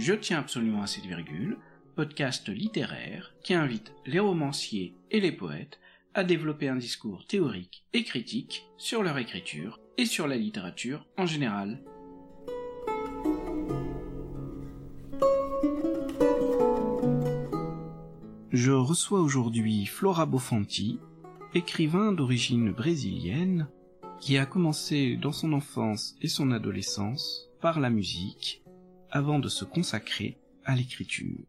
Je tiens absolument à cette virgule, podcast littéraire qui invite les romanciers et les poètes à développer un discours théorique et critique sur leur écriture et sur la littérature en général. Je reçois aujourd'hui Flora Bofanti, écrivain d'origine brésilienne, qui a commencé dans son enfance et son adolescence par la musique, avant de se consacrer à l'écriture.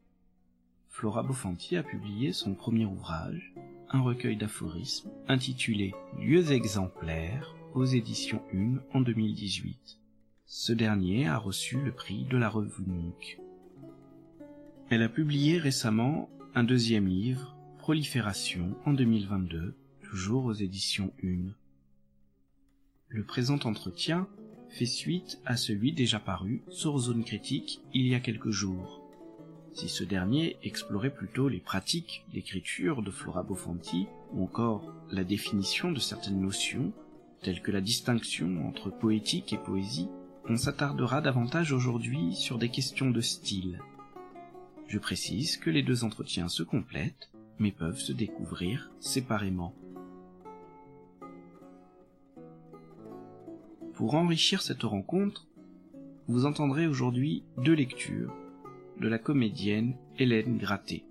Flora Bofanti a publié son premier ouvrage, un recueil d'aphorismes intitulé Lieux exemplaires aux éditions 1 en 2018. Ce dernier a reçu le prix de la revue. Elle a publié récemment un deuxième livre, Prolifération, en 2022, toujours aux éditions 1. Le présent entretien fait suite à celui déjà paru sur Zone Critique il y a quelques jours. Si ce dernier explorait plutôt les pratiques d'écriture de Flora Bofanti, ou encore la définition de certaines notions, telles que la distinction entre poétique et poésie, on s'attardera davantage aujourd'hui sur des questions de style, je précise que les deux entretiens se complètent, mais peuvent se découvrir séparément. Pour enrichir cette rencontre, vous entendrez aujourd'hui deux lectures de la comédienne Hélène Gratté.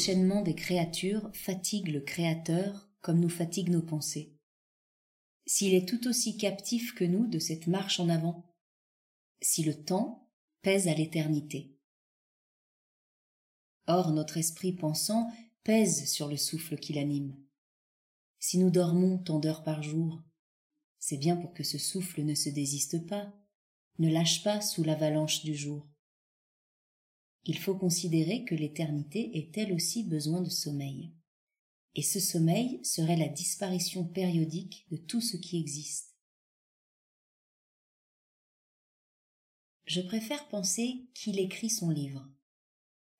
Déchaînement des créatures fatigue le Créateur comme nous fatigue nos pensées. S'il est tout aussi captif que nous de cette marche en avant. Si le temps pèse à l'éternité. Or notre esprit pensant pèse sur le souffle qui l'anime. Si nous dormons tant d'heures par jour, c'est bien pour que ce souffle ne se désiste pas, ne lâche pas sous l'avalanche du jour il faut considérer que l'éternité est elle aussi besoin de sommeil. Et ce sommeil serait la disparition périodique de tout ce qui existe. Je préfère penser qu'il écrit son livre,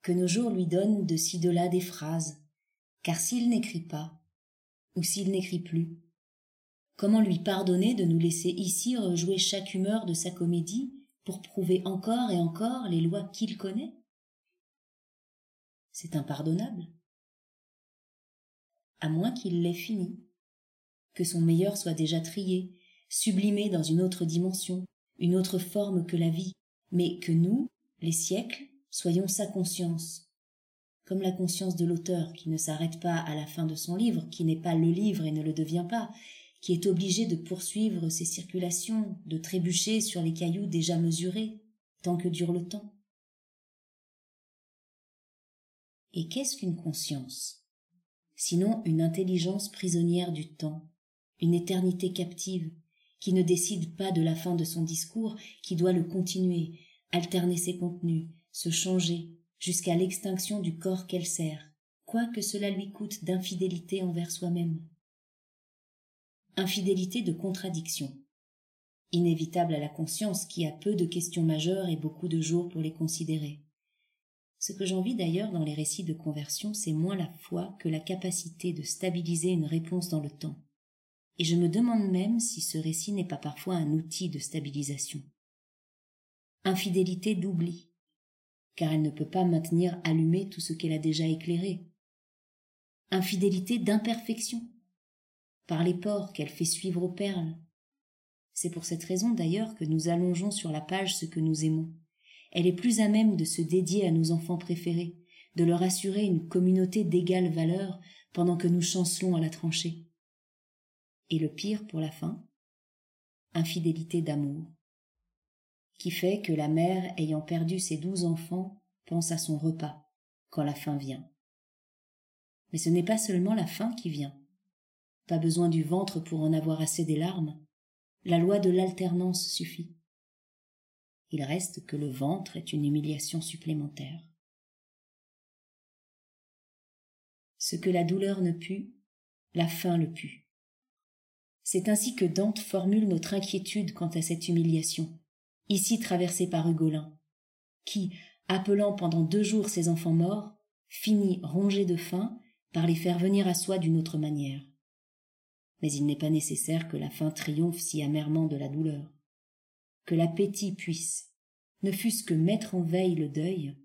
que nos jours lui donnent de ci de là des phrases, car s'il n'écrit pas, ou s'il n'écrit plus, comment lui pardonner de nous laisser ici rejouer chaque humeur de sa comédie pour prouver encore et encore les lois qu'il connaît? C'est impardonnable. À moins qu'il l'ait fini, que son meilleur soit déjà trié, sublimé dans une autre dimension, une autre forme que la vie, mais que nous, les siècles, soyons sa conscience, comme la conscience de l'auteur qui ne s'arrête pas à la fin de son livre, qui n'est pas le livre et ne le devient pas, qui est obligé de poursuivre ses circulations, de trébucher sur les cailloux déjà mesurés, tant que dure le temps. Et qu'est-ce qu'une conscience? Sinon une intelligence prisonnière du temps, une éternité captive, qui ne décide pas de la fin de son discours, qui doit le continuer, alterner ses contenus, se changer, jusqu'à l'extinction du corps qu'elle sert, quoi que cela lui coûte d'infidélité envers soi-même. Infidélité de contradiction, inévitable à la conscience qui a peu de questions majeures et beaucoup de jours pour les considérer. Ce que j'envie d'ailleurs dans les récits de conversion, c'est moins la foi que la capacité de stabiliser une réponse dans le temps. Et je me demande même si ce récit n'est pas parfois un outil de stabilisation. Infidélité d'oubli, car elle ne peut pas maintenir allumé tout ce qu'elle a déjà éclairé. Infidélité d'imperfection, par les ports qu'elle fait suivre aux perles. C'est pour cette raison d'ailleurs que nous allongeons sur la page ce que nous aimons elle est plus à même de se dédier à nos enfants préférés, de leur assurer une communauté d'égale valeur pendant que nous chancelons à la tranchée. Et le pire pour la fin, infidélité d'amour, qui fait que la mère ayant perdu ses douze enfants pense à son repas quand la faim vient. Mais ce n'est pas seulement la faim qui vient. Pas besoin du ventre pour en avoir assez des larmes. La loi de l'alternance suffit Il reste que le ventre est une humiliation supplémentaire. Ce que la douleur ne put, la faim le put. C'est ainsi que Dante formule notre inquiétude quant à cette humiliation, ici traversée par Hugolin, qui, appelant pendant deux jours ses enfants morts, finit rongé de faim par les faire venir à soi d'une autre manière. Mais il n'est pas nécessaire que la faim triomphe si amèrement de la douleur. Que l'appétit puisse, ne fût-ce que mettre en veille le deuil,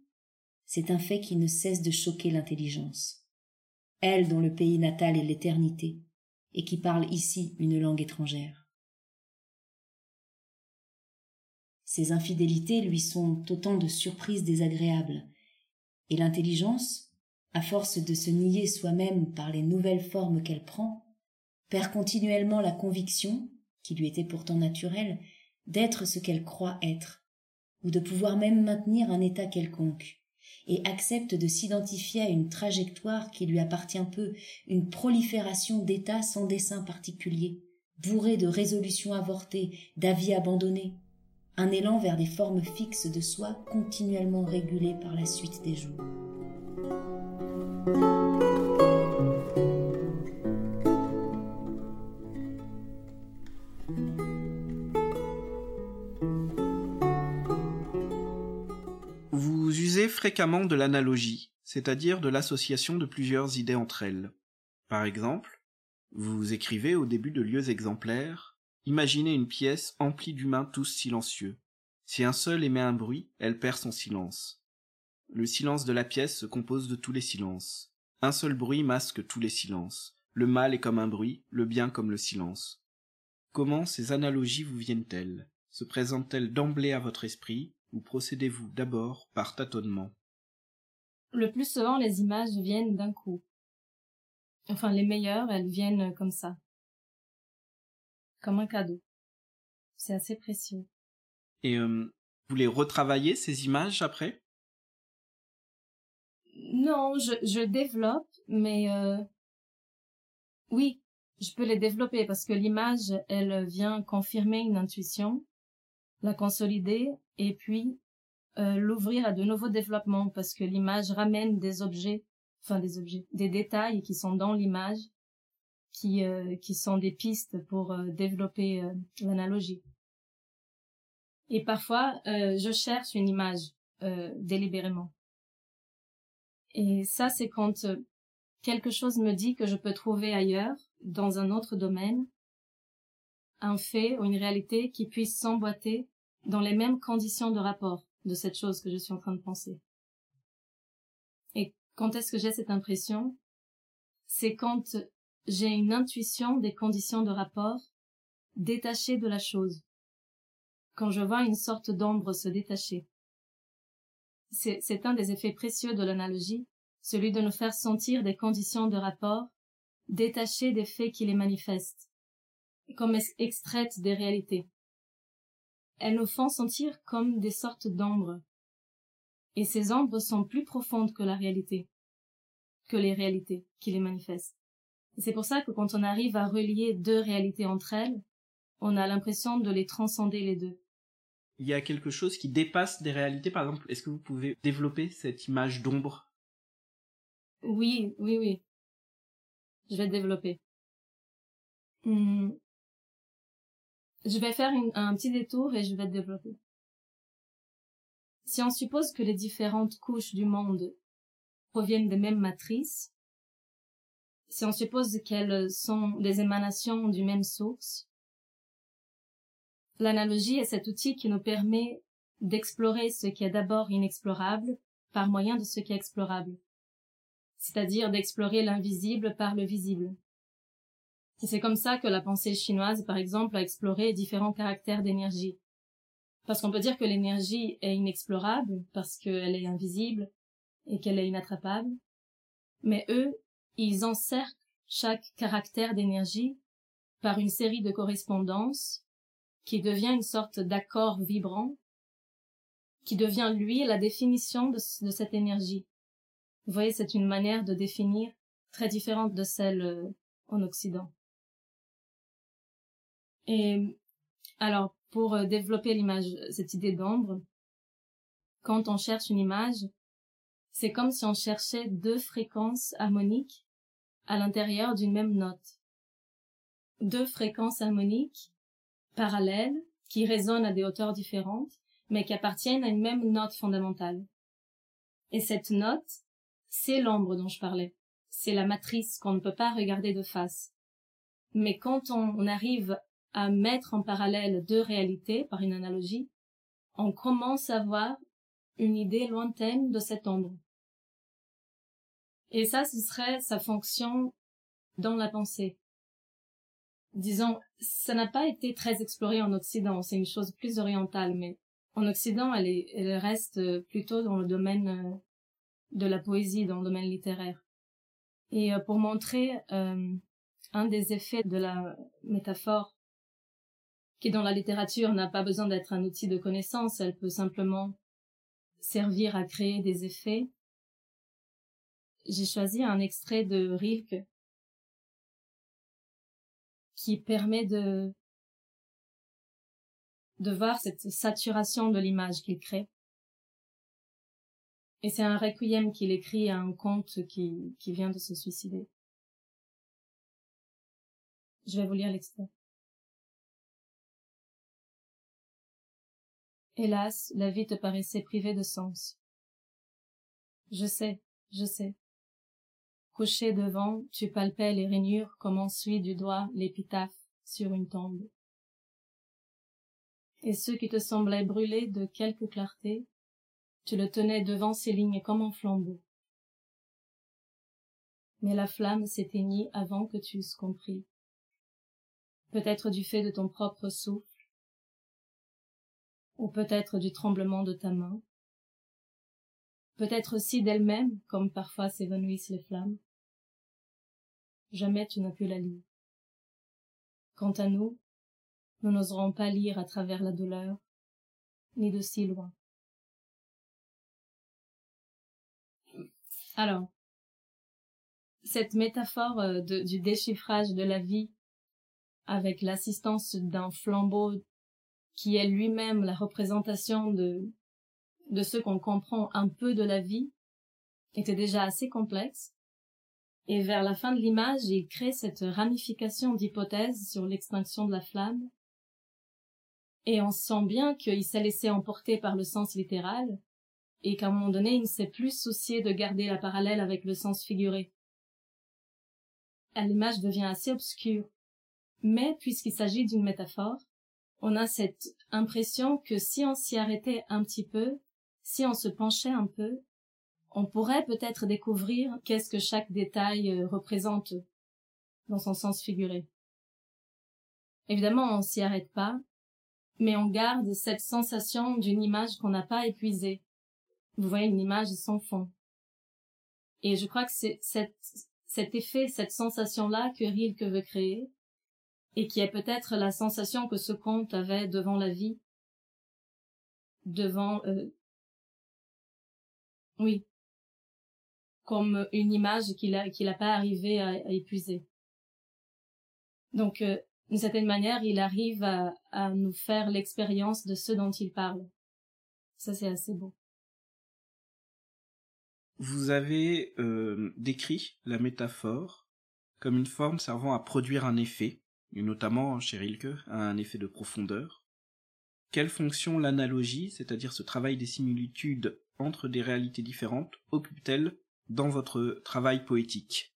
c'est un fait qui ne cesse de choquer l'intelligence. Elle dont le pays natal est l'éternité, et qui parle ici une langue étrangère. Ces infidélités lui sont autant de surprises désagréables, et l'intelligence, à force de se nier soi-même par les nouvelles formes qu'elle prend, perd continuellement la conviction, qui lui était pourtant naturelle, d'être ce qu'elle croit être, ou de pouvoir même maintenir un état quelconque, et accepte de s'identifier à une trajectoire qui lui appartient peu, une prolifération d'états sans dessein particulier, bourré de résolutions avortées, d'avis abandonnés, un élan vers des formes fixes de soi continuellement régulées par la suite des jours. Fréquemment de l'analogie, c'est-à-dire de l'association de plusieurs idées entre elles. Par exemple, vous écrivez au début de lieux exemplaires Imaginez une pièce emplie d'humains tous silencieux. Si un seul émet un bruit, elle perd son silence. Le silence de la pièce se compose de tous les silences. Un seul bruit masque tous les silences. Le mal est comme un bruit, le bien comme le silence. Comment ces analogies vous viennent-elles? Se présentent-elles d'emblée à votre esprit, ou procédez-vous d'abord par tâtonnement Le plus souvent, les images viennent d'un coup. Enfin, les meilleures, elles viennent comme ça comme un cadeau. C'est assez précieux. Et euh, vous les retravaillez, ces images, après? Non, je, je développe, mais euh, oui, je peux les développer parce que l'image, elle vient confirmer une intuition, la consolider et puis euh, l'ouvrir à de nouveaux développements parce que l'image ramène des objets, enfin des objets, des détails qui sont dans l'image qui, euh, qui sont des pistes pour euh, développer euh, l'analogie. Et parfois, je cherche une image délibérément. Et ça, c'est quand quelque chose me dit que je peux trouver ailleurs, dans un autre domaine, un fait ou une réalité qui puisse s'emboîter dans les mêmes conditions de rapport de cette chose que je suis en train de penser. Et quand est-ce que j'ai cette impression? C'est quand j'ai une intuition des conditions de rapport détachée de la chose. Quand je vois une sorte d'ombre se détacher. C'est un des effets précieux de l'analogie, celui de nous faire sentir des conditions de rapport détachées des faits qui les manifestent, comme extraites des réalités. Elles nous font sentir comme des sortes d'ombres. Et ces ombres sont plus profondes que la réalité, que les réalités qui les manifestent c'est pour ça que quand on arrive à relier deux réalités entre elles, on a l'impression de les transcender les deux. Il y a quelque chose qui dépasse des réalités, par exemple, est-ce que vous pouvez développer cette image d'ombre? Oui, oui, oui. Je vais développer. Hmm. Je vais faire un petit détour et je vais développer. Si on suppose que les différentes couches du monde proviennent des mêmes matrices, si on suppose qu'elles sont des émanations du même source, l'analogie est cet outil qui nous permet d'explorer ce qui est d'abord inexplorable par moyen de ce qui est explorable, c'est-à-dire d'explorer l'invisible par le visible. C'est comme ça que la pensée chinoise, par exemple, a exploré différents caractères d'énergie. Parce qu'on peut dire que l'énergie est inexplorable parce qu'elle est invisible et qu'elle est inattrapable. Mais eux, ils encerclent chaque caractère d'énergie par une série de correspondances qui devient une sorte d'accord vibrant, qui devient lui la définition de, cette énergie. Vous voyez, c'est une manière de définir très différente de celle euh, en Occident. Et Alors, pour euh, développer l'image, cette idée d'ombre, quand on cherche une image, c'est comme si on cherchait deux fréquences harmoniques à l'intérieur d'une même note. Deux fréquences harmoniques parallèles qui résonnent à des hauteurs différentes, mais qui appartiennent à une même note fondamentale. Et cette note, c'est l'ombre dont je parlais. C'est la matrice qu'on ne peut pas regarder de face. Mais quand on arrive à mettre en parallèle deux réalités par une analogie, on commence à voir une idée lointaine de cette ombre. Et ça, ce serait sa fonction dans la pensée. Disons, ça n'a pas été très exploré en Occident, c'est une chose plus orientale, mais en Occident, elle, est, elle reste plutôt dans le domaine euh, de la poésie, dans le domaine littéraire. Et euh, pour montrer euh, un des effets de la métaphore, qui dans la littérature n'a pas besoin d'être un outil de connaissance, elle peut simplement servir à créer des effets, j'ai choisi un extrait de Rilke qui permet de de voir cette saturation de l'image qu'il crée. Et c'est un requiem qu'il écrit à un conte qui, qui vient de se suicider. Je vais vous lire l'extrait. Hélas, la vie te paraissait privée de sens. Je sais, je sais. Couché devant, tu palpais les rainures comme on suit du doigt l'épitaphe sur une tombe. Et ceux qui te semblaient brûler de quelque clarté, tu le tenais devant ces lignes comme un flambeau. Mais la flamme s'éteignit avant que tu eusses compris. Peut-être du fait de ton propre souffle, ou peut-être du tremblement de ta main, peut-être aussi d'elle-même, comme parfois s'évanouissent les flammes jamais tu n'as pu la lire. Quant à nous, nous n'oserons pas lire à travers la douleur, ni de si loin. Alors, cette métaphore euh, du déchiffrage de la vie avec l'assistance d'un flambeau qui est lui-même la représentation de, de ce qu'on comprend un peu de la vie était déjà assez complexe et vers la fin de l'image, il crée cette ramification d'hypothèses sur l'extinction de la flamme. Et on sent bien qu'il s'est laissé emporter par le sens littéral, et qu'à un moment donné, il ne s'est plus soucié de garder la parallèle avec le sens figuré. L'image devient assez obscure. Mais, puisqu'il s'agit d'une métaphore, on a cette impression que si on s'y arrêtait un petit peu, si on se penchait un peu, on pourrait peut-être découvrir qu'est-ce que chaque détail euh, représente dans son sens figuré. Évidemment, on s'y arrête pas, mais on garde cette sensation d'une image qu'on n'a pas épuisée. Vous voyez une image sans fond. Et je crois que c'est cet effet, cette sensation-là que Rilke veut créer, et qui est peut-être la sensation que ce conte avait devant la vie, devant, euh, oui, comme une image qu'il n'a pas arrivé à, épuiser. Donc, euh, d'une certaine manière, il arrive à, à nous faire l'expérience de ce dont il parle. Ça, c'est assez beau. Vous avez euh, décrit la métaphore comme une forme servant à produire un effet, et notamment chez Rilke, un effet de profondeur. Quelle fonction l'analogie, c'est-à-dire ce travail des similitudes entre des réalités différentes, occupe-t-elle dans votre travail poétique?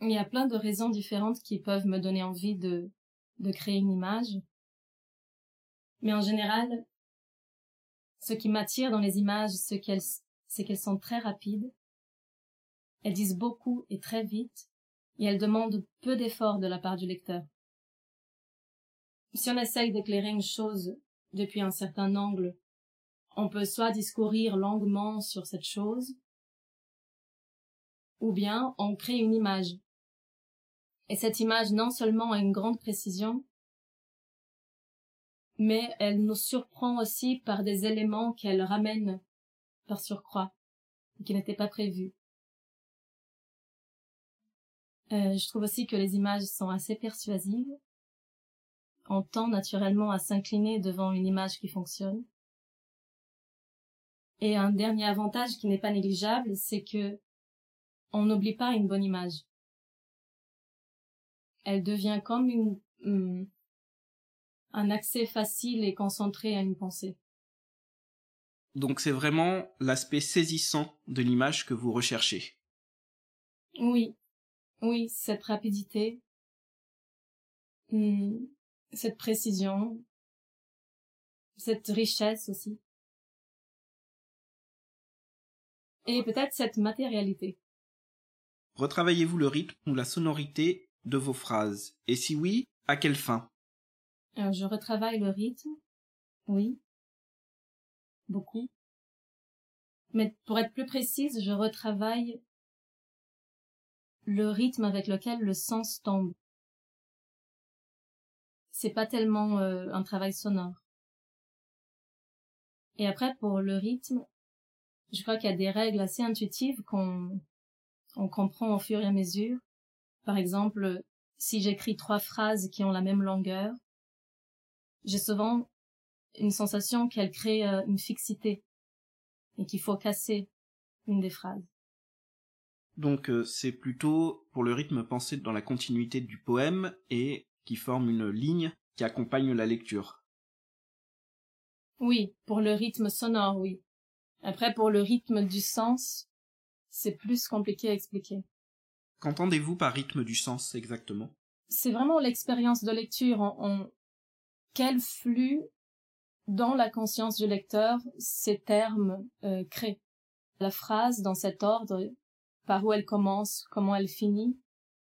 Il y a plein de raisons différentes qui peuvent me donner envie de, de créer une image. Mais en général, ce qui m'attire dans les images, c'est qu'elles sont très rapides. Elles disent beaucoup et très vite, et elles demandent peu d'efforts de la part du lecteur. Si on essaye d'éclairer une chose depuis un certain angle on peut soit discourir longuement sur cette chose, ou bien on crée une image. Et cette image non seulement a une grande précision, mais elle nous surprend aussi par des éléments qu'elle ramène par surcroît, qui n'étaient pas prévus. Euh, je trouve aussi que les images sont assez persuasives, on tend naturellement à s'incliner devant une image qui fonctionne. Et un dernier avantage qui n'est pas négligeable, c'est que on n'oublie pas une bonne image. Elle devient comme une, hum, un accès facile et concentré à une pensée. Donc c'est vraiment l'aspect saisissant de l'image que vous recherchez. Oui, oui, cette rapidité, hum, cette précision, cette richesse aussi. Et peut-être cette matérialité. Retravaillez-vous le rythme ou la sonorité de vos phrases Et si oui, à quelle fin? Alors, je retravaille le rythme, oui, beaucoup. Mais pour être plus précise, je retravaille le rythme avec lequel le sens tombe. C'est pas tellement euh, un travail sonore. Et après, pour le rythme, je crois qu'il y a des règles assez intuitives qu'on on comprend au fur et à mesure. Par exemple, si j'écris trois phrases qui ont la même longueur, j'ai souvent une sensation qu'elles créent euh, une fixité et qu'il faut casser une des phrases. Donc euh, c'est plutôt pour le rythme pensé dans la continuité du poème et qui forme une ligne qui accompagne la lecture. Oui, pour le rythme sonore, oui. Après, pour le rythme du sens, c'est plus compliqué à expliquer. Qu'entendez-vous par rythme du sens exactement? C'est vraiment l'expérience de lecture en, quel flux dans la conscience du lecteur ces termes euh, créent. La phrase dans cet ordre, par où elle commence, comment elle finit,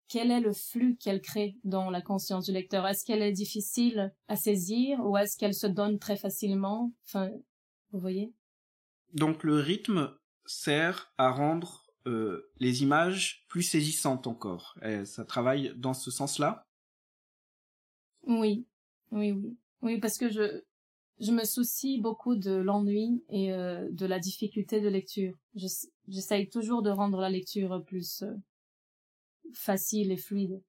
quel est le flux qu'elle crée dans la conscience du lecteur? Est-ce qu'elle est difficile à saisir ou est-ce qu'elle se donne très facilement? Enfin, vous voyez? Donc le rythme sert à rendre euh, les images plus saisissantes encore. Et ça travaille dans ce sens-là? Oui, oui, oui. Oui, parce que je, je me soucie beaucoup de l'ennui et euh, de la difficulté de lecture. J'essaye toujours de rendre la lecture plus euh, facile et fluide.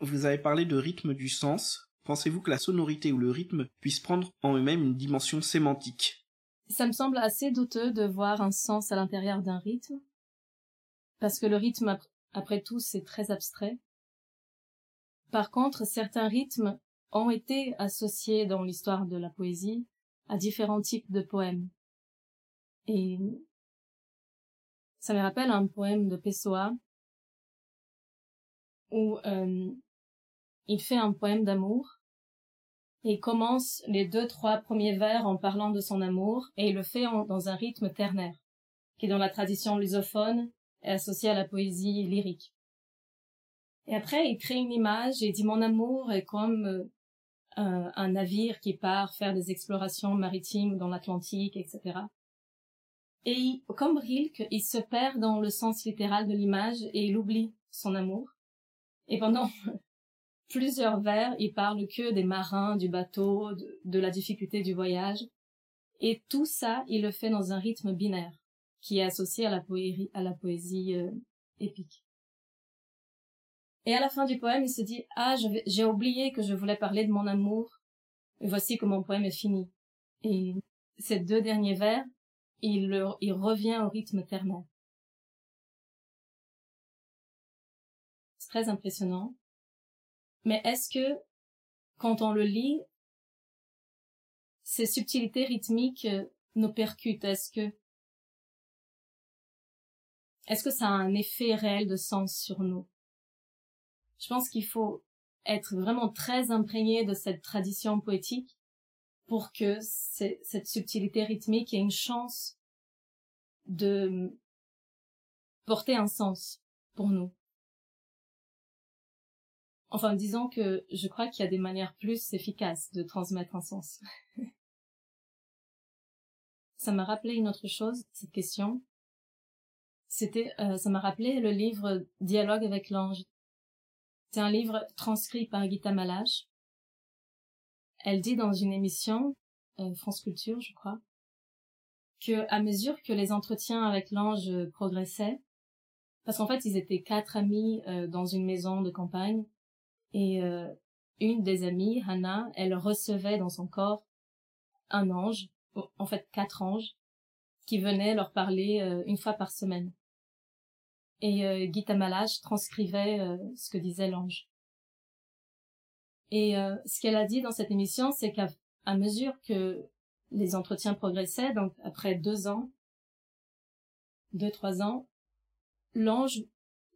Vous avez parlé de rythme du sens. Pensez-vous que la sonorité ou le rythme puisse prendre en eux-mêmes une dimension sémantique? Ça me semble assez douteux de voir un sens à l'intérieur d'un rythme, parce que le rythme, après tout, c'est très abstrait. Par contre, certains rythmes ont été associés dans l'histoire de la poésie à différents types de poèmes. Et ça me rappelle un poème de Pessoa où euh, il fait un poème d'amour il commence les deux, trois premiers vers en parlant de son amour, et il le fait dans un rythme ternaire, qui dans la tradition lusophone est associé à la poésie lyrique. Et après, il crée une image et dit mon amour est comme euh, un, navire qui part faire des explorations maritimes dans l'Atlantique, etc. Et comme Rilke, il se perd dans le sens littéral de l'image et il oublie son amour. Et pendant plusieurs vers, il parle que des marins, du bateau, de, la difficulté du voyage. Et tout ça, il le fait dans un rythme binaire, qui est associé à la, poésie, à la poésie euh, épique. Et à la fin du poème, il se dit, ah, j'ai oublié que je voulais parler de mon amour. Et voici que mon poème est fini. Et ces deux derniers vers, il, revient au rythme ternaire. C'est très impressionnant. Mais est-ce que, quand on le lit, ces subtilités rythmiques euh, nous percutent? Est-ce que, est-ce que ça a un effet réel de sens sur nous? Je pense qu'il faut être vraiment très imprégné de cette tradition poétique pour que cette subtilité rythmique ait une chance de porter un sens pour nous. Enfin, disons que je crois qu'il y a des manières plus efficaces de transmettre un sens. ça m'a rappelé une autre chose, cette question. C'était, euh, ça m'a rappelé le livre Dialogue avec l'ange. C'est un livre transcrit par Gita Malache. Elle dit dans une émission, euh, France Culture, je crois, que à mesure que les entretiens avec l'ange progressaient, parce qu'en fait ils étaient quatre amis euh, dans une maison de campagne, et euh, une des amies, Hannah, elle recevait dans son corps un ange, en fait quatre anges, qui venaient leur parler une fois par semaine. Et euh, Gita Malach transcrivait euh, ce que disait l'ange. Et euh, ce qu'elle a dit dans cette émission, c'est qu'à mesure que les entretiens progressaient, donc après deux ans, deux, trois ans, l'ange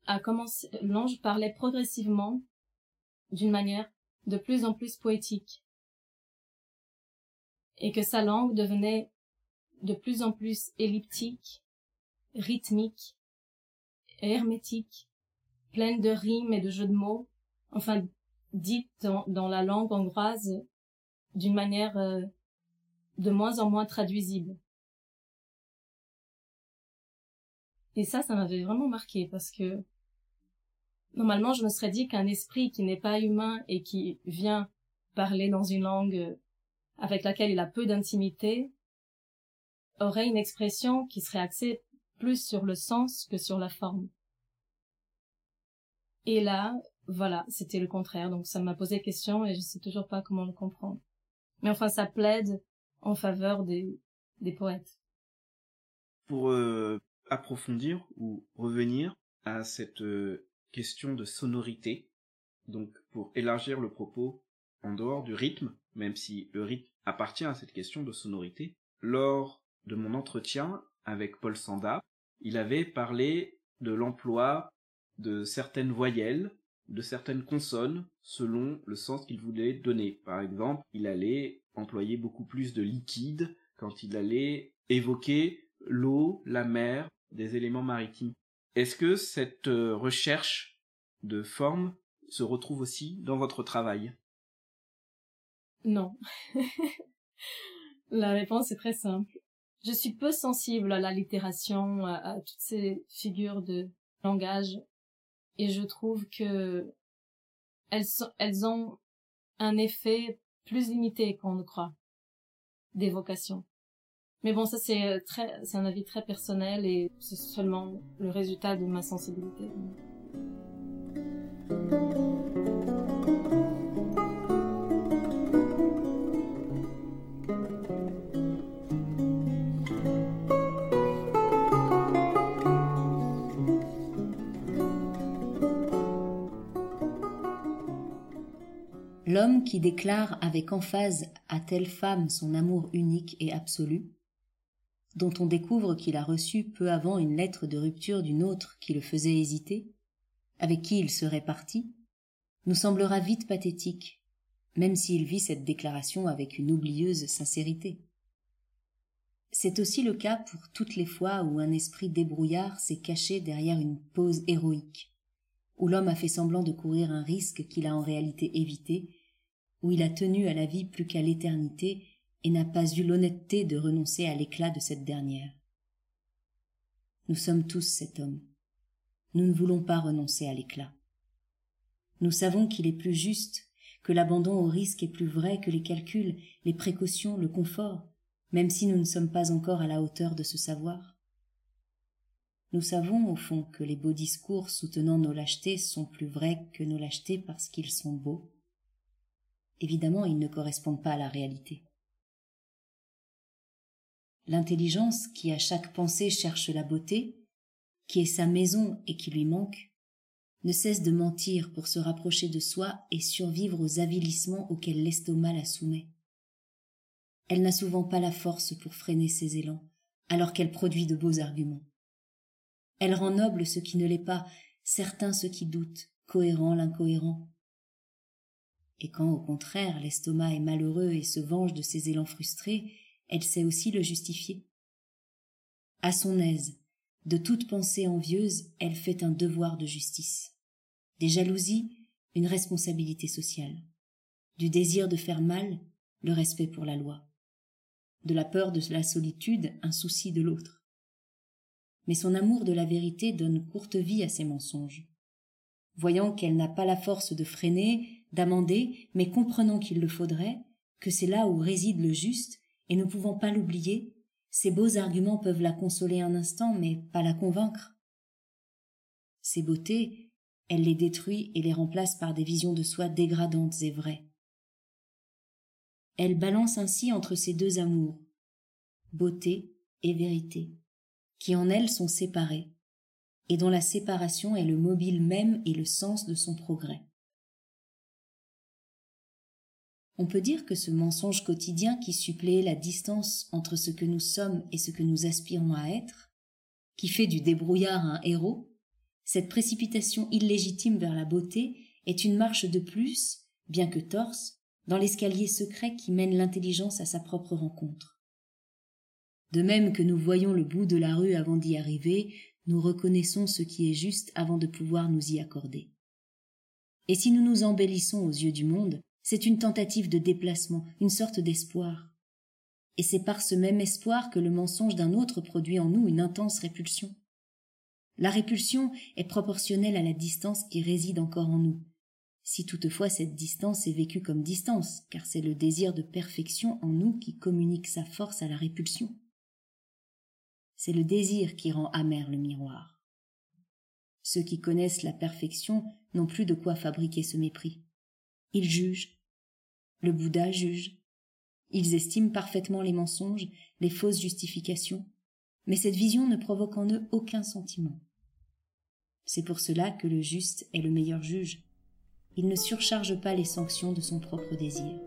a commencé, l'ange parlait progressivement d'une manière de plus en plus poétique. Et que sa langue devenait de plus en plus elliptique, rythmique, hermétique, pleine de rimes et de jeux de mots, enfin dite dans, la langue hongroise d'une manière euh, de moins en moins traduisible. Et ça, ça m'avait vraiment marqué parce que normalement, je me serais dit qu'un esprit qui n'est pas humain et qui vient parler dans une langue avec laquelle il a peu d'intimité aurait une expression qui serait axée plus sur le sens que sur la forme. Et là, voilà, c'était le contraire. Donc ça m'a posé question et je sais toujours pas comment le comprendre. Mais enfin, ça plaide en faveur des, des poètes. Pour euh, approfondir ou revenir à cette euh, question de sonorité, donc pour élargir le propos en dehors du rythme, même si le rythme appartient à cette question de sonorité, lors de mon entretien avec Paul Sanda, il avait parlé de l'emploi de certaines voyelles de certaines consonnes selon le sens qu'il voulait donner. Par exemple, il allait employer beaucoup plus de liquide quand il allait évoquer l'eau, la mer, des éléments maritimes. Est-ce que cette euh, recherche de forme se retrouve aussi dans votre travail? Non. la réponse est très simple. Je suis peu sensible à l'allitération, à toutes ces figures de langage et je trouve que elles, ont un effet plus limité qu'on ne croit d'évocation. Mais bon, ça c'est très, c'est un avis très personnel et c'est seulement le résultat de ma sensibilité. L'homme qui déclare avec emphase à telle femme son amour unique et absolu, dont on découvre qu'il a reçu peu avant une lettre de rupture d'une autre qui le faisait hésiter, avec qui il serait parti, nous semblera vite pathétique, même s'il vit cette déclaration avec une oublieuse sincérité. C'est aussi le cas pour toutes les fois où un esprit débrouillard s'est caché derrière une pose héroïque, où l'homme a fait semblant de courir un risque qu'il a en réalité évité où il a tenu à la vie plus qu'à l'éternité et n'a pas eu l'honnêteté de renoncer à l'éclat de cette dernière. Nous sommes tous cet homme. Nous ne voulons pas renoncer à l'éclat. Nous savons qu'il est plus juste, que l'abandon au risque est plus vrai que les calculs, les précautions, le confort, même si nous ne sommes pas encore à la hauteur de ce savoir. Nous savons, au fond, que les beaux discours soutenant nos lâchetés sont plus vrais que nos lâchetés parce qu'ils sont beaux, évidemment ils ne correspondent pas à la réalité. L'intelligence qui à chaque pensée cherche la beauté, qui est sa maison et qui lui manque, ne cesse de mentir pour se rapprocher de soi et survivre aux avilissements auxquels l'estomac la soumet. Elle n'a souvent pas la force pour freiner ses élans, alors qu'elle produit de beaux arguments. Elle rend noble ce qui ne l'est pas, certain ce qui doute, cohérent l'incohérent, et quand, au contraire, l'estomac est malheureux et se venge de ses élans frustrés, elle sait aussi le justifier. À son aise, de toute pensée envieuse, elle fait un devoir de justice. Des jalousies, une responsabilité sociale. Du désir de faire mal, le respect pour la loi. De la peur de la solitude, un souci de l'autre. Mais son amour de la vérité donne courte vie à ses mensonges. Voyant qu'elle n'a pas la force de freiner, d'amender, mais comprenant qu'il le faudrait, que c'est là où réside le juste, et ne pouvant pas l'oublier, ces beaux arguments peuvent la consoler un instant, mais pas la convaincre. Ces beautés, Elle les détruit et les remplace par des visions de soi dégradantes et vraies. Elle balance ainsi entre ces deux amours, beauté et vérité, qui en elle sont séparés, et dont la séparation est le mobile même et le sens de son progrès. On peut dire que ce mensonge quotidien qui suppléait la distance entre ce que nous sommes et ce que nous aspirons à être, qui fait du débrouillard un héros, cette précipitation illégitime vers la beauté est une marche de plus, bien que torse, dans l'escalier secret qui mène l'intelligence à sa propre rencontre. De même que nous voyons le bout de la rue avant d'y arriver, nous reconnaissons ce qui est juste avant de pouvoir nous y accorder. Et si nous nous embellissons aux yeux du monde, c'est une tentative de déplacement, une sorte d'espoir. Et c'est par ce même espoir que le mensonge d'un autre produit en nous une intense répulsion. La répulsion est proportionnelle à la distance qui réside encore en nous, si toutefois cette distance est vécue comme distance, car c'est le désir de perfection en nous qui communique sa force à la répulsion. C'est le désir qui rend amer le miroir. Ceux qui connaissent la perfection n'ont plus de quoi fabriquer ce mépris. Ils jugent. Le Bouddha juge. Ils estiment parfaitement les mensonges, les fausses justifications, mais cette vision ne provoque en eux aucun sentiment. C'est pour cela que le juste est le meilleur juge. Il ne surcharge pas les sanctions de son propre désir.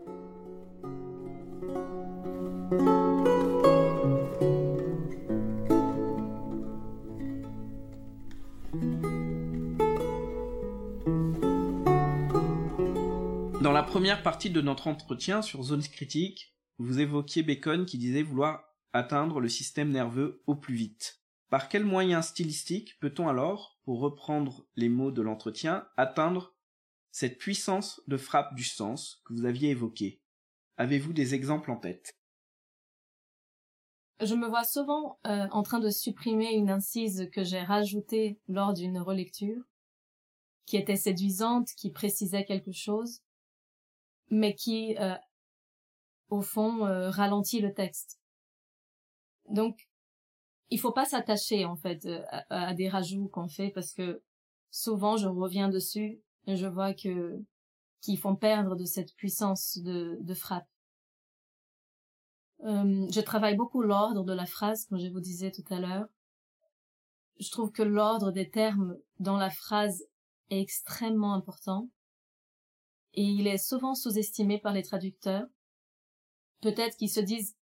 Dans la première partie de notre entretien sur zones critiques, vous évoquiez Bacon qui disait vouloir atteindre le système nerveux au plus vite. Par quels moyens stylistiques peut-on alors, pour reprendre les mots de l'entretien, atteindre cette puissance de frappe du sens que vous aviez évoquée? Avez-vous des exemples en tête? Je me vois souvent euh, en train de supprimer une incise que j'ai rajoutée lors d'une relecture, qui était séduisante, qui précisait quelque chose, mais qui, euh, au fond, euh, ralentit le texte. Donc, il faut pas s'attacher en fait euh, à, des rajouts qu'on fait parce que souvent je reviens dessus et je vois que qu'ils font perdre de cette puissance de, de frappe. je travaille beaucoup l'ordre de la phrase, comme je vous disais tout à l'heure. Je trouve que l'ordre des termes dans la phrase est extrêmement important et il est souvent sous-estimé par les traducteurs. Peut-être qu'ils se disent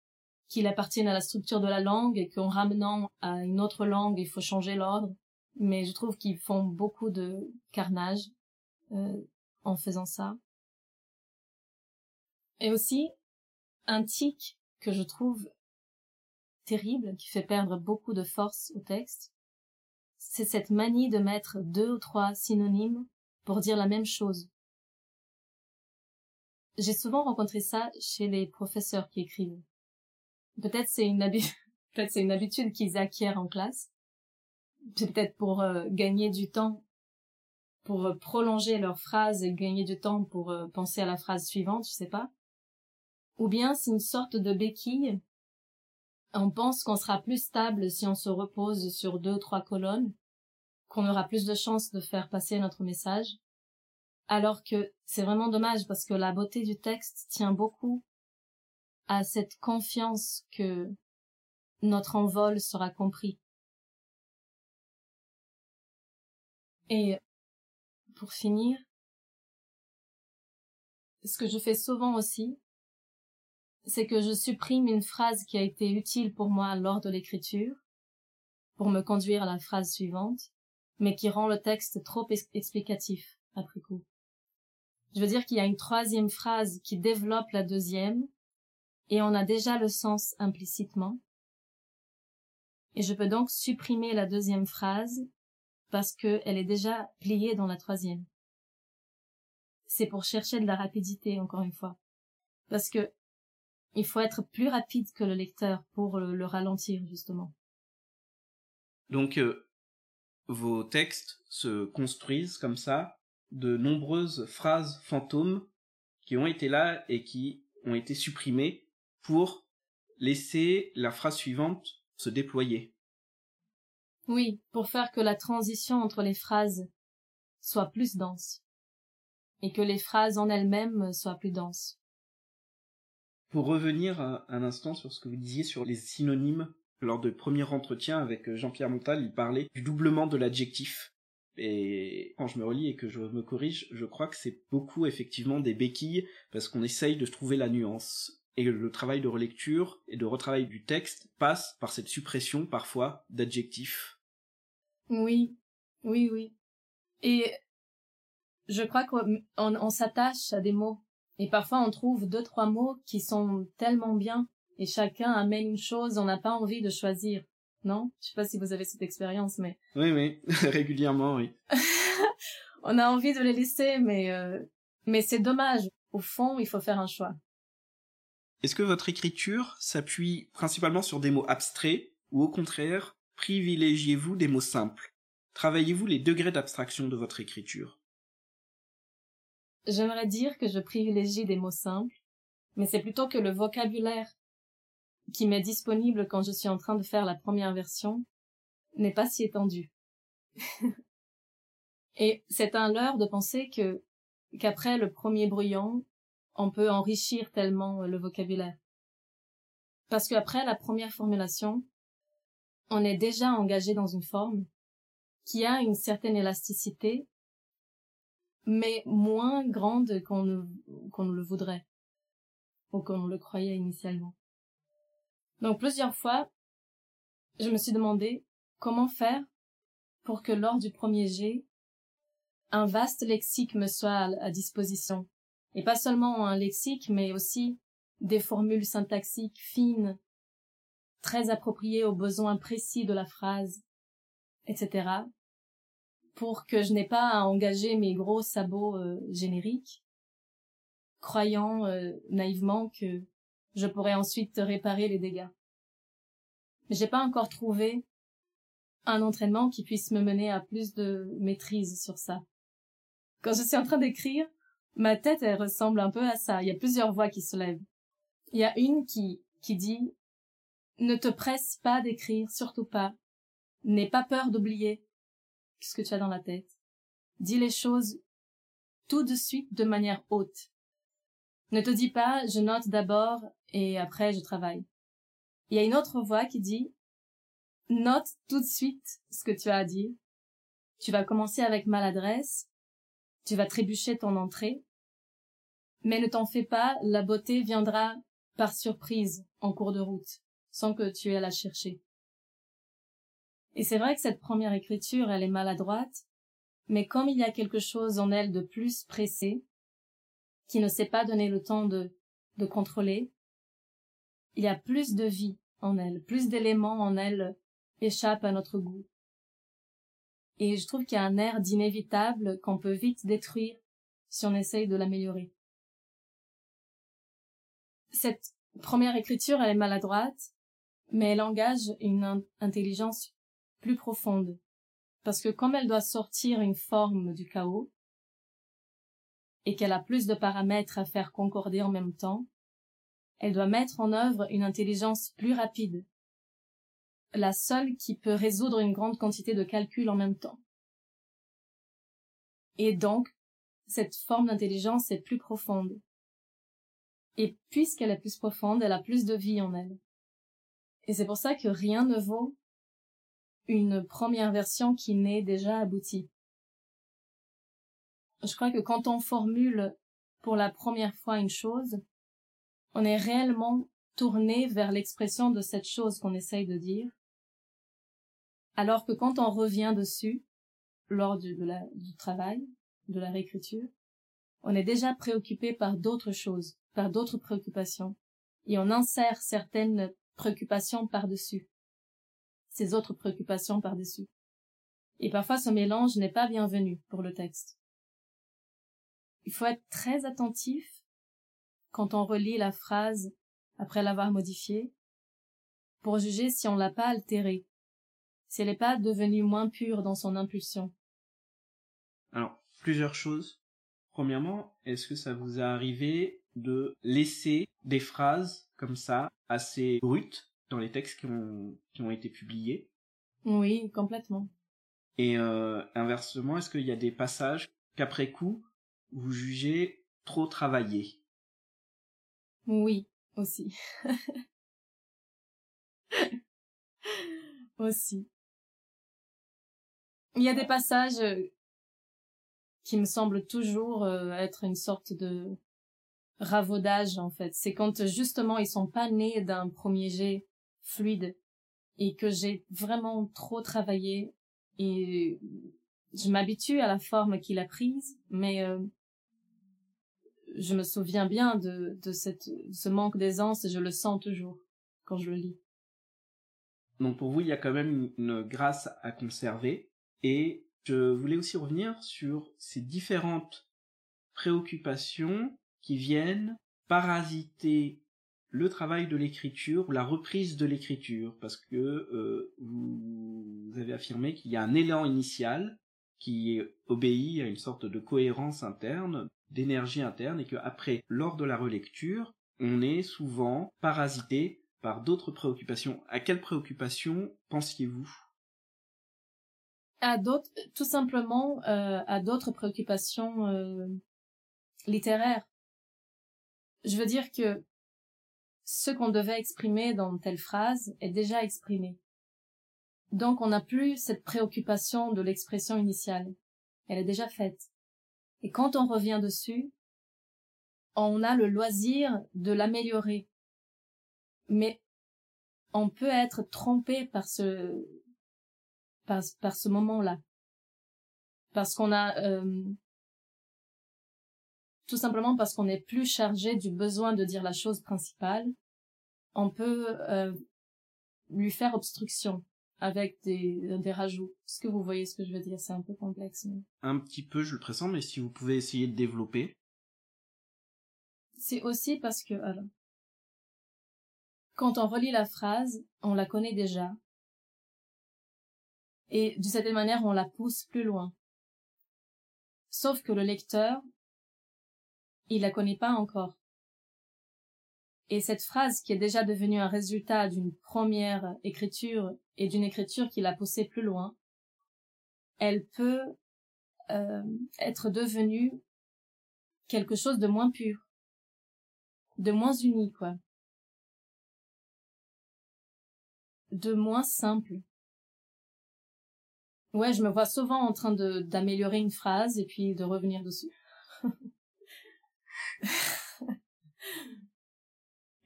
qu'il appartient à la structure de la langue et qu'en ramenant à une autre langue, il faut changer l'ordre. Mais je trouve qu'ils font beaucoup de carnage euh, en faisant ça. Et aussi, un tic que je trouve terrible, qui fait perdre beaucoup de force au texte, c'est cette manie de mettre deux ou trois synonymes pour dire la même chose j'ai souvent rencontré ça chez les professeurs qui écrivent. Peut-être c'est une habitude, qu'ils acquièrent en classe. peut-être pour euh, gagner du temps, pour euh, prolonger leur phrase et gagner du temps pour euh, penser à la phrase suivante, je sais pas. Ou bien c'est une sorte de béquille. On pense qu'on sera plus stable si on se repose sur deux ou trois colonnes, qu'on aura plus de chances de faire passer notre message alors que c'est vraiment dommage parce que la beauté du texte tient beaucoup à cette confiance que notre envol sera compris. Et pour finir, ce que je fais souvent aussi, c'est que je supprime une phrase qui a été utile pour moi lors de l'écriture, pour me conduire à la phrase suivante, mais qui rend le texte trop explicatif après coup. Je veux dire qu'il y a une troisième phrase qui développe la deuxième, et on a déjà le sens implicitement. Et je peux donc supprimer la deuxième phrase parce qu'elle est déjà pliée dans la troisième. C'est pour chercher de la rapidité, encore une fois. Parce que il faut être plus rapide que le lecteur pour le, ralentir, justement. Donc, euh, vos textes se construisent comme ça de nombreuses phrases fantômes qui ont été là et qui ont été supprimées pour laisser la phrase suivante se déployer. Oui, pour faire que la transition entre les phrases soit plus dense et que les phrases en elles-mêmes soient plus denses. Pour revenir un instant sur ce que vous disiez sur les synonymes, lors de premier entretien avec Jean-Pierre Montal, il parlait du doublement de l'adjectif. Et quand je me relis et que je me corrige, je crois que c'est beaucoup effectivement des béquilles parce qu'on essaye de trouver la nuance. Et le travail de relecture et de retravail du texte passe par cette suppression parfois d'adjectifs. Oui, oui, oui. Et je crois qu'on on, s'attache à des mots. Et parfois on trouve deux, trois mots qui sont tellement bien. Et chacun amène une chose, on n'a pas envie de choisir. Non? Je sais pas si vous avez cette expérience, mais... Oui, oui, régulièrement, oui. on a envie de les laisser, mais, euh... mais c'est dommage. Au fond, il faut faire un choix. Est-ce que votre écriture s'appuie principalement sur des mots abstraits, ou au contraire, privilégiez-vous des mots simples? Travaillez-vous les degrés d'abstraction de votre écriture? J'aimerais dire que je privilégie des mots simples, mais c'est plutôt que le vocabulaire qui m'est disponible quand je suis en train de faire la première version n'est pas si étendu. Et c'est un leurre de penser que qu'après le premier brouillon, on peut enrichir tellement le vocabulaire. Parce qu'après la première formulation, on est déjà engagé dans une forme qui a une certaine élasticité, mais moins grande qu'on ne, qu'on ne le voudrait, ou qu'on le croyait initialement. Donc plusieurs fois, je me suis demandé comment faire pour que lors du premier jet, un vaste lexique me soit à, disposition. Et pas seulement un lexique, mais aussi des formules syntaxiques fines, très appropriées aux besoins précis de la phrase, etc. Pour que je n'ai pas à engager mes gros sabots euh, génériques, croyant euh, naïvement que je pourrais ensuite réparer les dégâts. Mais j'ai pas encore trouvé un entraînement qui puisse me mener à plus de maîtrise sur ça. Quand je suis en train d'écrire, ma tête, elle ressemble un peu à ça. Il y a plusieurs voix qui se lèvent. Il y a une qui, qui dit, ne te presse pas d'écrire, surtout pas. N'aie pas peur d'oublier ce que tu as dans la tête. Dis les choses tout de suite de manière haute. Ne te dis pas, je note d'abord et après je travaille. Il y a une autre voix qui dit Note tout de suite ce que tu as à dire. Tu vas commencer avec maladresse, tu vas trébucher ton entrée, mais ne t'en fais pas, la beauté viendra par surprise en cours de route, sans que tu aies à la chercher. Et c'est vrai que cette première écriture, elle est maladroite, mais comme il y a quelque chose en elle de plus pressé, qui ne s'est pas donné le temps de, de contrôler, il y a plus de vie en elle, plus d'éléments en elle échappent à notre goût. Et je trouve qu'il y a un air d'inévitable qu'on peut vite détruire si on essaye de l'améliorer. Cette première écriture, elle est maladroite, mais elle engage une intelligence plus profonde, parce que comme elle doit sortir une forme du chaos, et qu'elle a plus de paramètres à faire concorder en même temps, elle doit mettre en œuvre une intelligence plus rapide, la seule qui peut résoudre une grande quantité de calculs en même temps. Et donc, cette forme d'intelligence est plus profonde. Et puisqu'elle est plus profonde, elle a plus de vie en elle. Et c'est pour ça que rien ne vaut une première version qui n'est déjà aboutie. Je crois que quand on formule pour la première fois une chose, on est réellement tourné vers l'expression de cette chose qu'on essaye de dire, alors que quand on revient dessus, lors du, du travail, de la réécriture, on est déjà préoccupé par d'autres choses, par d'autres préoccupations, et on insère certaines préoccupations par-dessus, ces autres préoccupations par-dessus. Et parfois ce mélange n'est pas bienvenu pour le texte. Il faut être très attentif quand on relit la phrase après l'avoir modifiée, pour juger si on l'a pas altérée, si elle n'est pas devenue moins pure dans son impulsion. Alors, plusieurs choses. Premièrement, est-ce que ça vous est arrivé de laisser des phrases comme ça, assez brutes, dans les textes qui ont, qui ont été publiés? Oui, complètement. Et euh, inversement, est-ce qu'il y a des passages qu'après coup, vous jugez trop travaillés Oui, aussi. aussi. Il y a des passages euh, qui me semblent toujours euh, être une sorte de ravaudage en fait. C'est quand justement ils sont pas nés d'un premier jet fluide et que j'ai vraiment trop travaillé et je m'habitue à la forme qu'il a prise, mais euh, je me souviens bien de, de cette, ce manque d'aisance et je le sens toujours quand je le lis. Donc pour vous, il y a quand même une grâce à conserver. Et je voulais aussi revenir sur ces différentes préoccupations qui viennent parasiter le travail de l'écriture ou la reprise de l'écriture, parce que euh, vous avez affirmé qu'il y a un élan initial qui obéit à une sorte de cohérence interne, d'énergie interne, et que après, lors de la relecture, on est souvent parasité par d'autres préoccupations. À quelles préoccupations pensiez-vous? À d'autres, tout simplement euh, à d'autres préoccupations euh, littéraires. Je veux dire que ce qu'on devait exprimer dans telle phrase est déjà exprimé. Donc on n'a plus cette préoccupation de l'expression initiale. Elle est déjà faite. Et quand on revient dessus, on a le loisir de l'améliorer. Mais on peut être trompé par ce par, ce moment-là. Parce qu'on a euh, tout simplement parce qu'on est plus chargé du besoin de dire la chose principale, on peut euh, lui faire obstruction avec des, des rajouts. Est-ce que vous voyez ce que je veux dire? C'est un peu complexe. Un petit peu, je le pressens, mais si vous pouvez essayer de développer. C'est aussi parce que, alors, quand on relit la phrase, on la connaît déjà. Et d'une certaine manière, on la pousse plus loin. Sauf que le lecteur, il la connaît pas encore. Et cette phrase qui est déjà devenue un résultat d'une première écriture et d'une écriture qui l'a poussée plus loin, elle peut euh, être devenue quelque chose de moins pur, de moins uni, quoi. De moins simple. Ouais, je me vois souvent en train d'améliorer une phrase et puis de revenir dessus.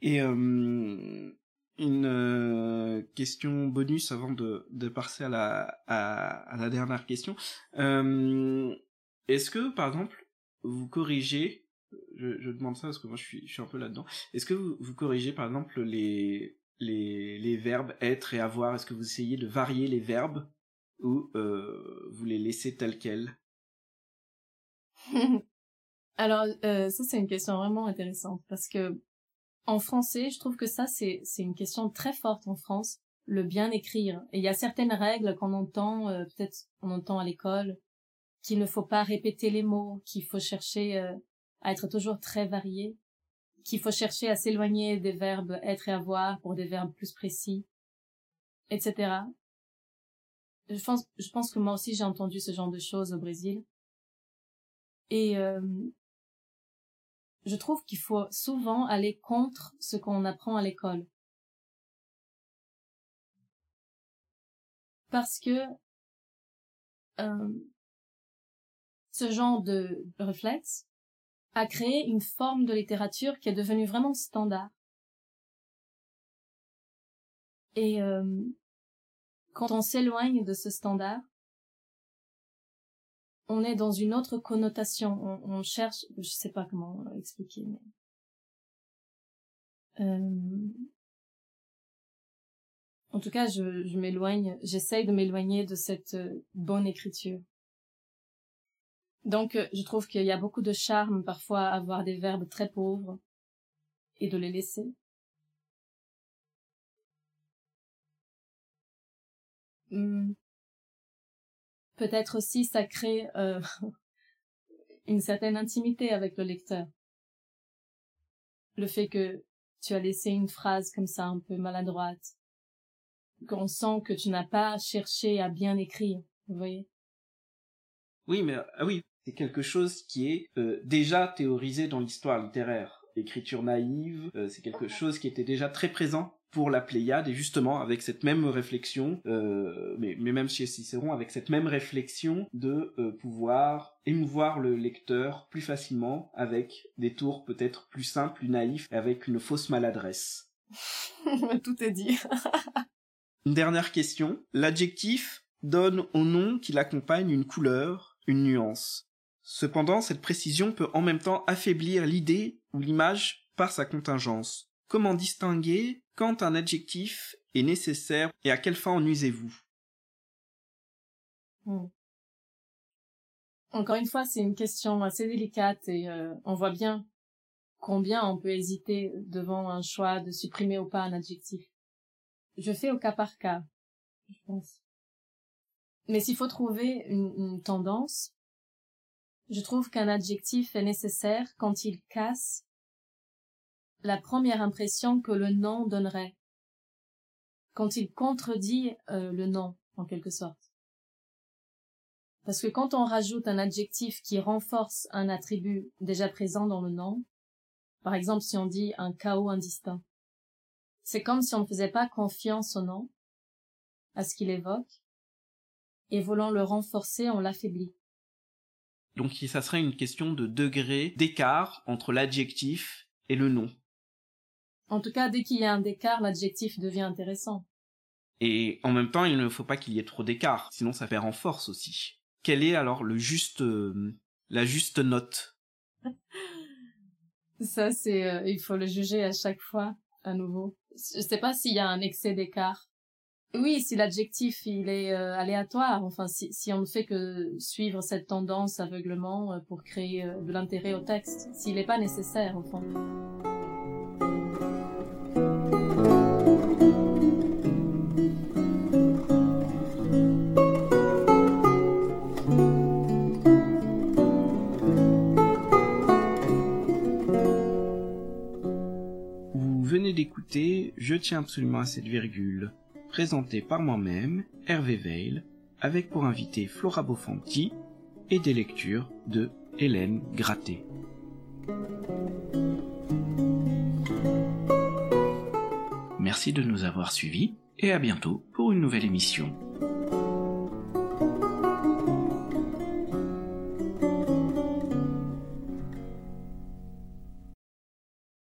Et une question bonus avant de, de passer à la, à, la dernière question. Est-ce que, par exemple, vous corrigez, je, demande ça parce que moi je suis, je suis un peu là-dedans, est-ce que vous, vous corrigez, par exemple, les, les, les verbes être et avoir Est-ce que vous essayez de varier les verbes ou vous les laissez tels quels? Alors, ça, c'est une question vraiment intéressante parce que en français, je trouve que ça, c'est, c'est une question très forte en France, le bien écrire. Et il y a certaines règles qu'on entend, euh, peut-être on entend à l'école, qu'il ne faut pas répéter les mots, qu'il faut chercher euh, à être toujours très varié, qu'il faut chercher à s'éloigner des verbes être et avoir pour des verbes plus précis, etc. Je pense, je pense que moi aussi j'ai entendu ce genre de choses au Brésil. Et euh, je trouve qu'il faut souvent aller contre ce qu'on apprend à l'école. Parce que euh, ce genre de réflexe a créé une forme de littérature qui est devenue vraiment standard. Et euh, quand on s'éloigne de ce standard, on est dans une autre connotation. On, cherche, je sais pas comment expliquer, mais euh... en tout cas, je, je m'éloigne. J'essaye de m'éloigner de cette euh, bonne écriture. Donc, euh, je trouve qu'il y a beaucoup de charme parfois à avoir des verbes très pauvres et de les laisser. Hmm peut-être aussi ça crée euh, une certaine intimité avec le lecteur. Le fait que tu as laissé une phrase comme ça un peu maladroite, qu'on sent que tu n'as pas cherché à bien écrire, Vous voyez? Oui, mais ah oui, c'est quelque chose qui est euh, déjà théorisé dans l'histoire littéraire. L'écriture naïve, euh, c'est quelque chose qui était déjà très présent pour la Pléiade et justement avec cette même réflexion, euh, mais, mais, même chez Cicéron, avec cette même réflexion de euh, pouvoir émouvoir le lecteur plus facilement avec des tours peut-être plus simples, plus naïfs, avec une fausse maladresse. Tout est dit. une dernière question. L'adjectif donne au nom qui l'accompagne une couleur, une nuance. Cependant, cette précision peut en même temps affaiblir l'idée ou l'image par sa contingence. Comment distinguer quand un adjectif est nécessaire et à quelle fin en usez-vous? Hmm. Encore une fois, c'est une question assez délicate et euh, on voit bien combien on peut hésiter devant un choix de supprimer ou pas un adjectif. Je fais au cas par cas, je pense. Mais s'il faut trouver une tendance, je trouve qu'un adjectif est nécessaire quand il casse la première impression que le nom donnerait, quand il contredit euh, le nom, en quelque sorte. Parce que quand on rajoute un adjectif qui renforce un attribut déjà présent dans le nom, par exemple si on dit un chaos indistinct, c'est comme si on ne faisait pas confiance au nom, à ce qu'il évoque, et voulant le renforcer, on l'affaiblit. Donc ça serait une question de degré d'écart entre l'adjectif et le nom. En tout cas, dès qu'il y a un écart, l'adjectif devient intéressant. Et en même temps, il ne faut pas qu'il y ait trop d'écart, sinon ça perd en force aussi. Quelle est alors le juste, euh, la juste note? Ça, c'est, euh, il faut le juger à chaque fois, à nouveau. Je sais pas s'il y a un excès d'écart. Oui, si l'adjectif il est euh, aléatoire, enfin si, si on ne fait que suivre cette tendance aveuglement pour créer de l'intérêt au texte, s'il n'est pas nécessaire, enfin. Je tiens absolument à cette virgule, présenté par moi-même, Hervé Veil, avec pour invité Flora Bofanti et des lectures de Hélène Gratté. Merci de nous avoir suivis et à bientôt pour une nouvelle émission.